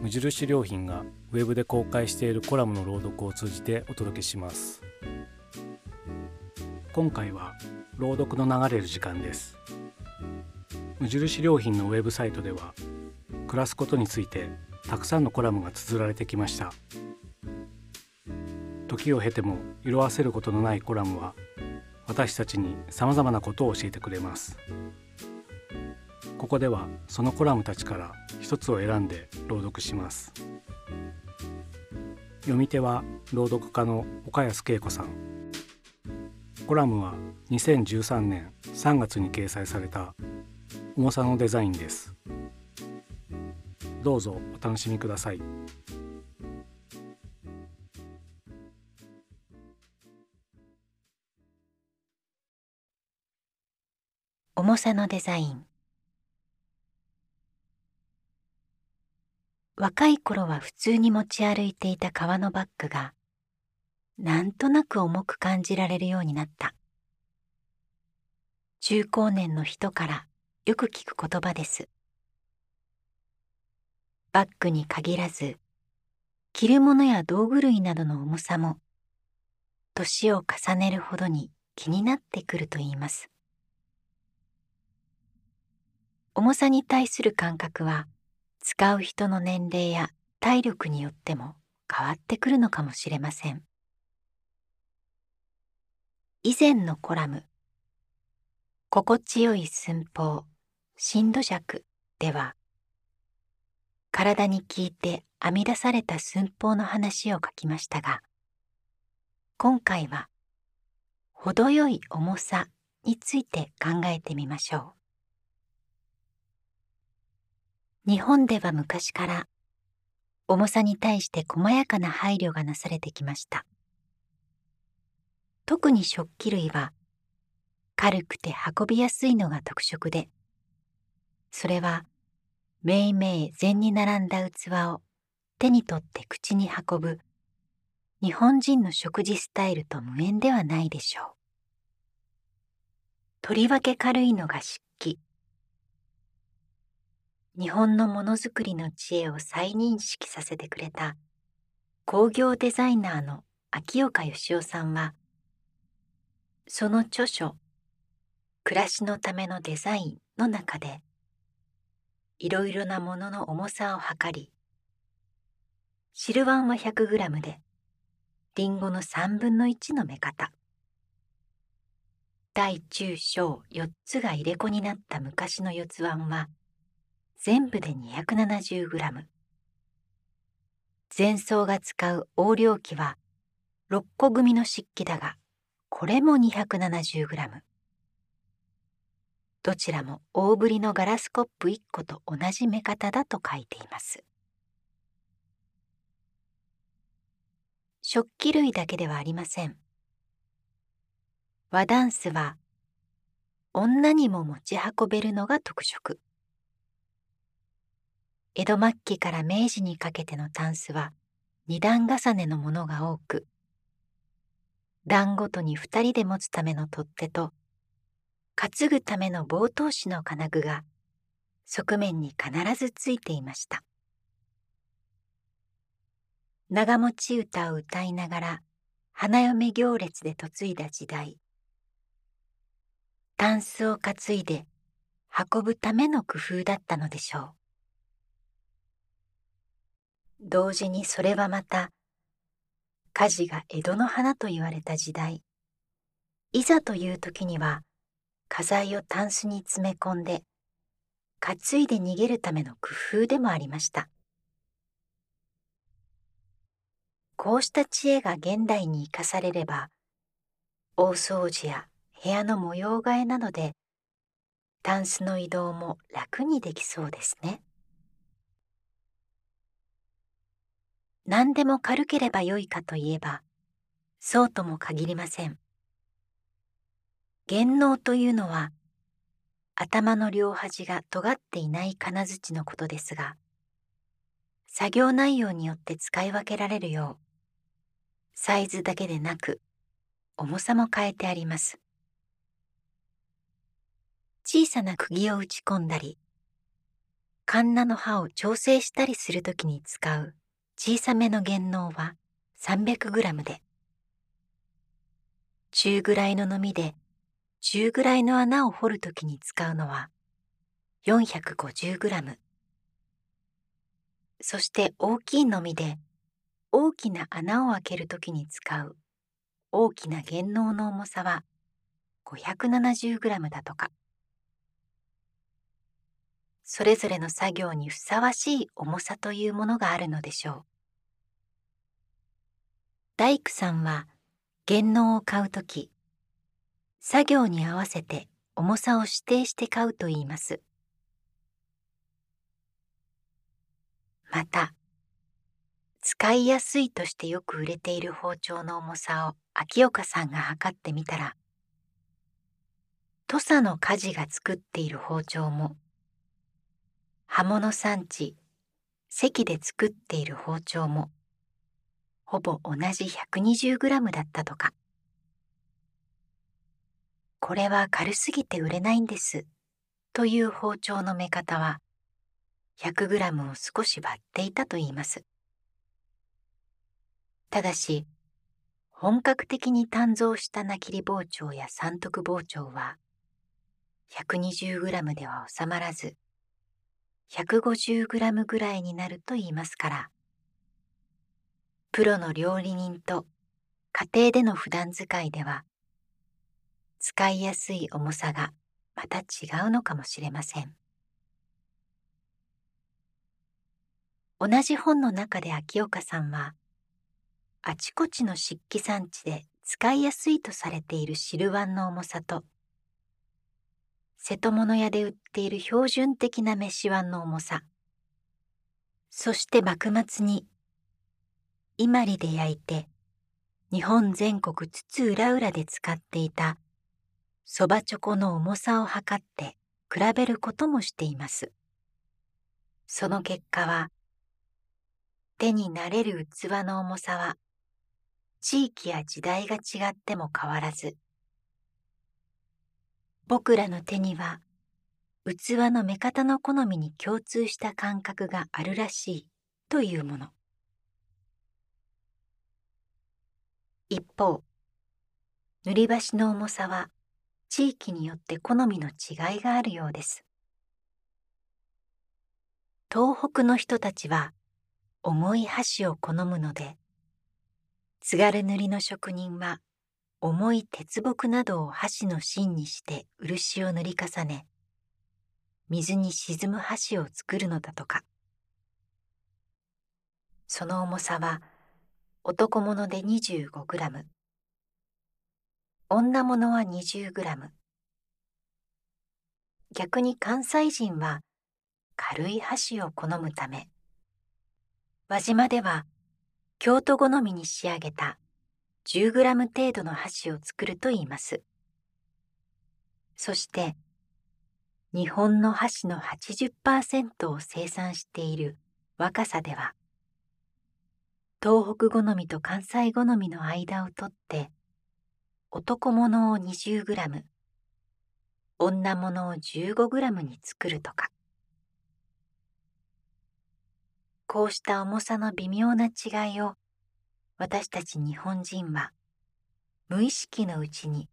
無印良品がウェブで公開しているコラムの朗読を通じてお届けします。今回は朗読の流れる時間です。無印良品のウェブサイトでは暮らすことについてたくさんのコラムが綴られてきました。時を経ても色あせることのないコラムは私たちにさまざまなことを教えてくれます。ここではそのコラムたちから一つを選んで朗読します。読み手は朗読家の岡安恵子さん。コラムは2013年3月に掲載された重さのデザインです。どうぞお楽しみください。重さのデザイン。若い頃は普通に持ち歩いていた革のバッグがなんとなく重く感じられるようになった。中高年の人からよく聞く言葉です。バッグに限らず着るものや道具類などの重さも年を重ねるほどに気になってくるといいます。重さに対する感覚は使う人の年齢や体力によっても変わってくるのかもしれません。以前のコラム「心地よい寸法震度尺」では体に効いて編み出された寸法の話を書きましたが今回は程よい重さについて考えてみましょう。日本では昔から重さに対して細やかな配慮がなされてきました。特に食器類は軽くて運びやすいのが特色でそれはめいめい禅に並んだ器を手に取って口に運ぶ日本人の食事スタイルと無縁ではないでしょう。とりわけ軽いのが漆日本のものづくりの知恵を再認識させてくれた。工業デザイナーの秋岡義雄さんはその著書「暮らしのためのデザイン」の中でいろいろなものの重さを測り汁ワンは 100g でリンゴの3分の1の目方。大中小4つが入れ子になった昔の四つワンは全部で 270g 前奏が使う横領機は6個組の漆器だがこれも 270g どちらも大ぶりのガラスコップ1個と同じ目方だと書いています。食器類だけではありません。和ダンスは女にも持ち運べるのが特色。江戸末期から明治にかけてのタンスは二段重ねのものが多く段ごとに二人で持つための取っ手と担ぐための棒通しの金具が側面に必ずついていました。長持ち歌を歌いながら花嫁行列で嫁いだ時代タンスを担いで運ぶための工夫だったのでしょう。同時にそれはまた火事が江戸の花と言われた時代。いざという時には家財をタンスに詰め込んで担いで逃げるための工夫でもありました。こうした知恵が現代に生かされれば大掃除や部屋の模様替えなどでタンスの移動も楽にできそうですね。何でも軽ければよいかといえばそうとも限りません。減能というのは頭の両端が尖っていない金槌のことですが作業内容によって使い分けられるようサイズだけでなく重さも変えてあります。小さな釘を打ち込んだりカンナの刃を調整したりするときに使う小さめの原能は 300g で。中ぐらいののみで中ぐらいの穴を掘るときに使うのは 450g そして大きいのみで大きな穴を開けるときに使う大きな原能の重さは 570g だとか。それぞれの作業にふさわしい重さというものがあるのでしょう。大工さんは原能を買うとき作業に合わせて重さを指定して買うといいます。また使いやすいとしてよく売れている包丁の重さを秋岡さんが測ってみたら土佐の鍛冶が作っている包丁も刃物産地関で作っている包丁もほぼ同じ 120g だったとか。これは軽すぎて売れないんです。という包丁の目方は 100g を少し割っていたといいます。ただし本格的に鍛造したなきり包丁や三徳包丁は 120g では収まらず 150g ぐらいになると言いますから。プロの料理人と家庭での普段使いでは使いやすい重さがまた違うのかもしれません。同じ本の中で秋岡さんはあちこちの漆器産地で使いやすいとされている汁碗の重さと瀬戸物屋で売っている標準的な飯碗の重さそして幕末に伊万里で焼いて日本全国津々浦々で使っていたそばチョコの重さを測って比べることもしています。その結果は手に慣れる器の重さは地域や時代が違っても変わらず僕らの手には器の目方の好みに共通した感覚があるらしいというもの。一方塗り箸の重さは地域によって好みの違いがあるようです。東北の人たちは重い箸を好むので津軽塗の職人は重い鉄木などを箸の芯にして漆を塗り重ね水に沈む箸を作るのだとか。その重さは男物で 25g 女物は 20g 逆に関西人は軽い箸を好むため。輪島では京都好みに仕上げた 10g 程度の箸を作るといいます。そして日本の箸の80%を生産している若さでは東北好みと関西好みの間を取って男物を 20g 女物を 15g に作るとかこうした重さの微妙な違いを私たち日本人は無意識のうちに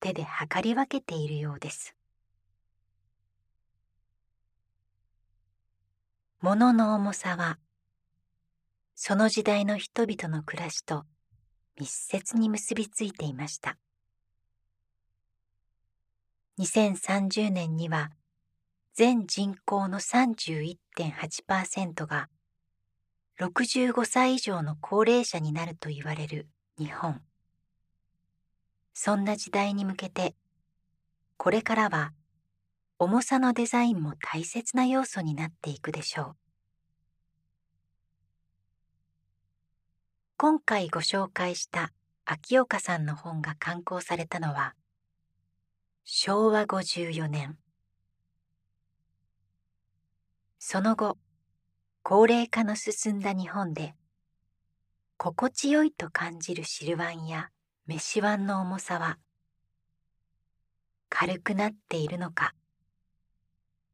手で測り分けているようです。物の重さはその時代の人々の暮らしと密接に結びついていました。2030年には全人口の31.8%が65歳以上の高齢者になると言われる日本。そんな時代に向けてこれからは重さのデザインも大切な要素になっていくでしょう。今回ご紹介した秋岡さんの本が刊行されたのは昭和54年。その後高齢化の進んだ日本で心地よいと感じる汁ワンや飯ワンの重さは軽くなっているのか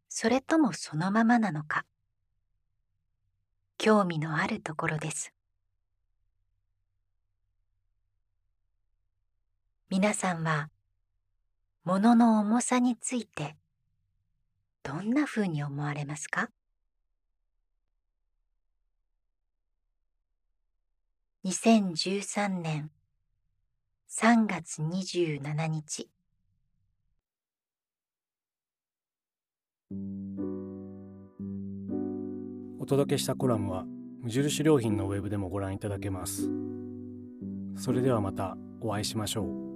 それともそのままなのか興味のあるところです。皆さんは物の重さについてどんなふうに思われますか？2013年3月27日。お届けしたコラムは無印良品のウェブでもご覧いただけます。それではまたお会いしましょう。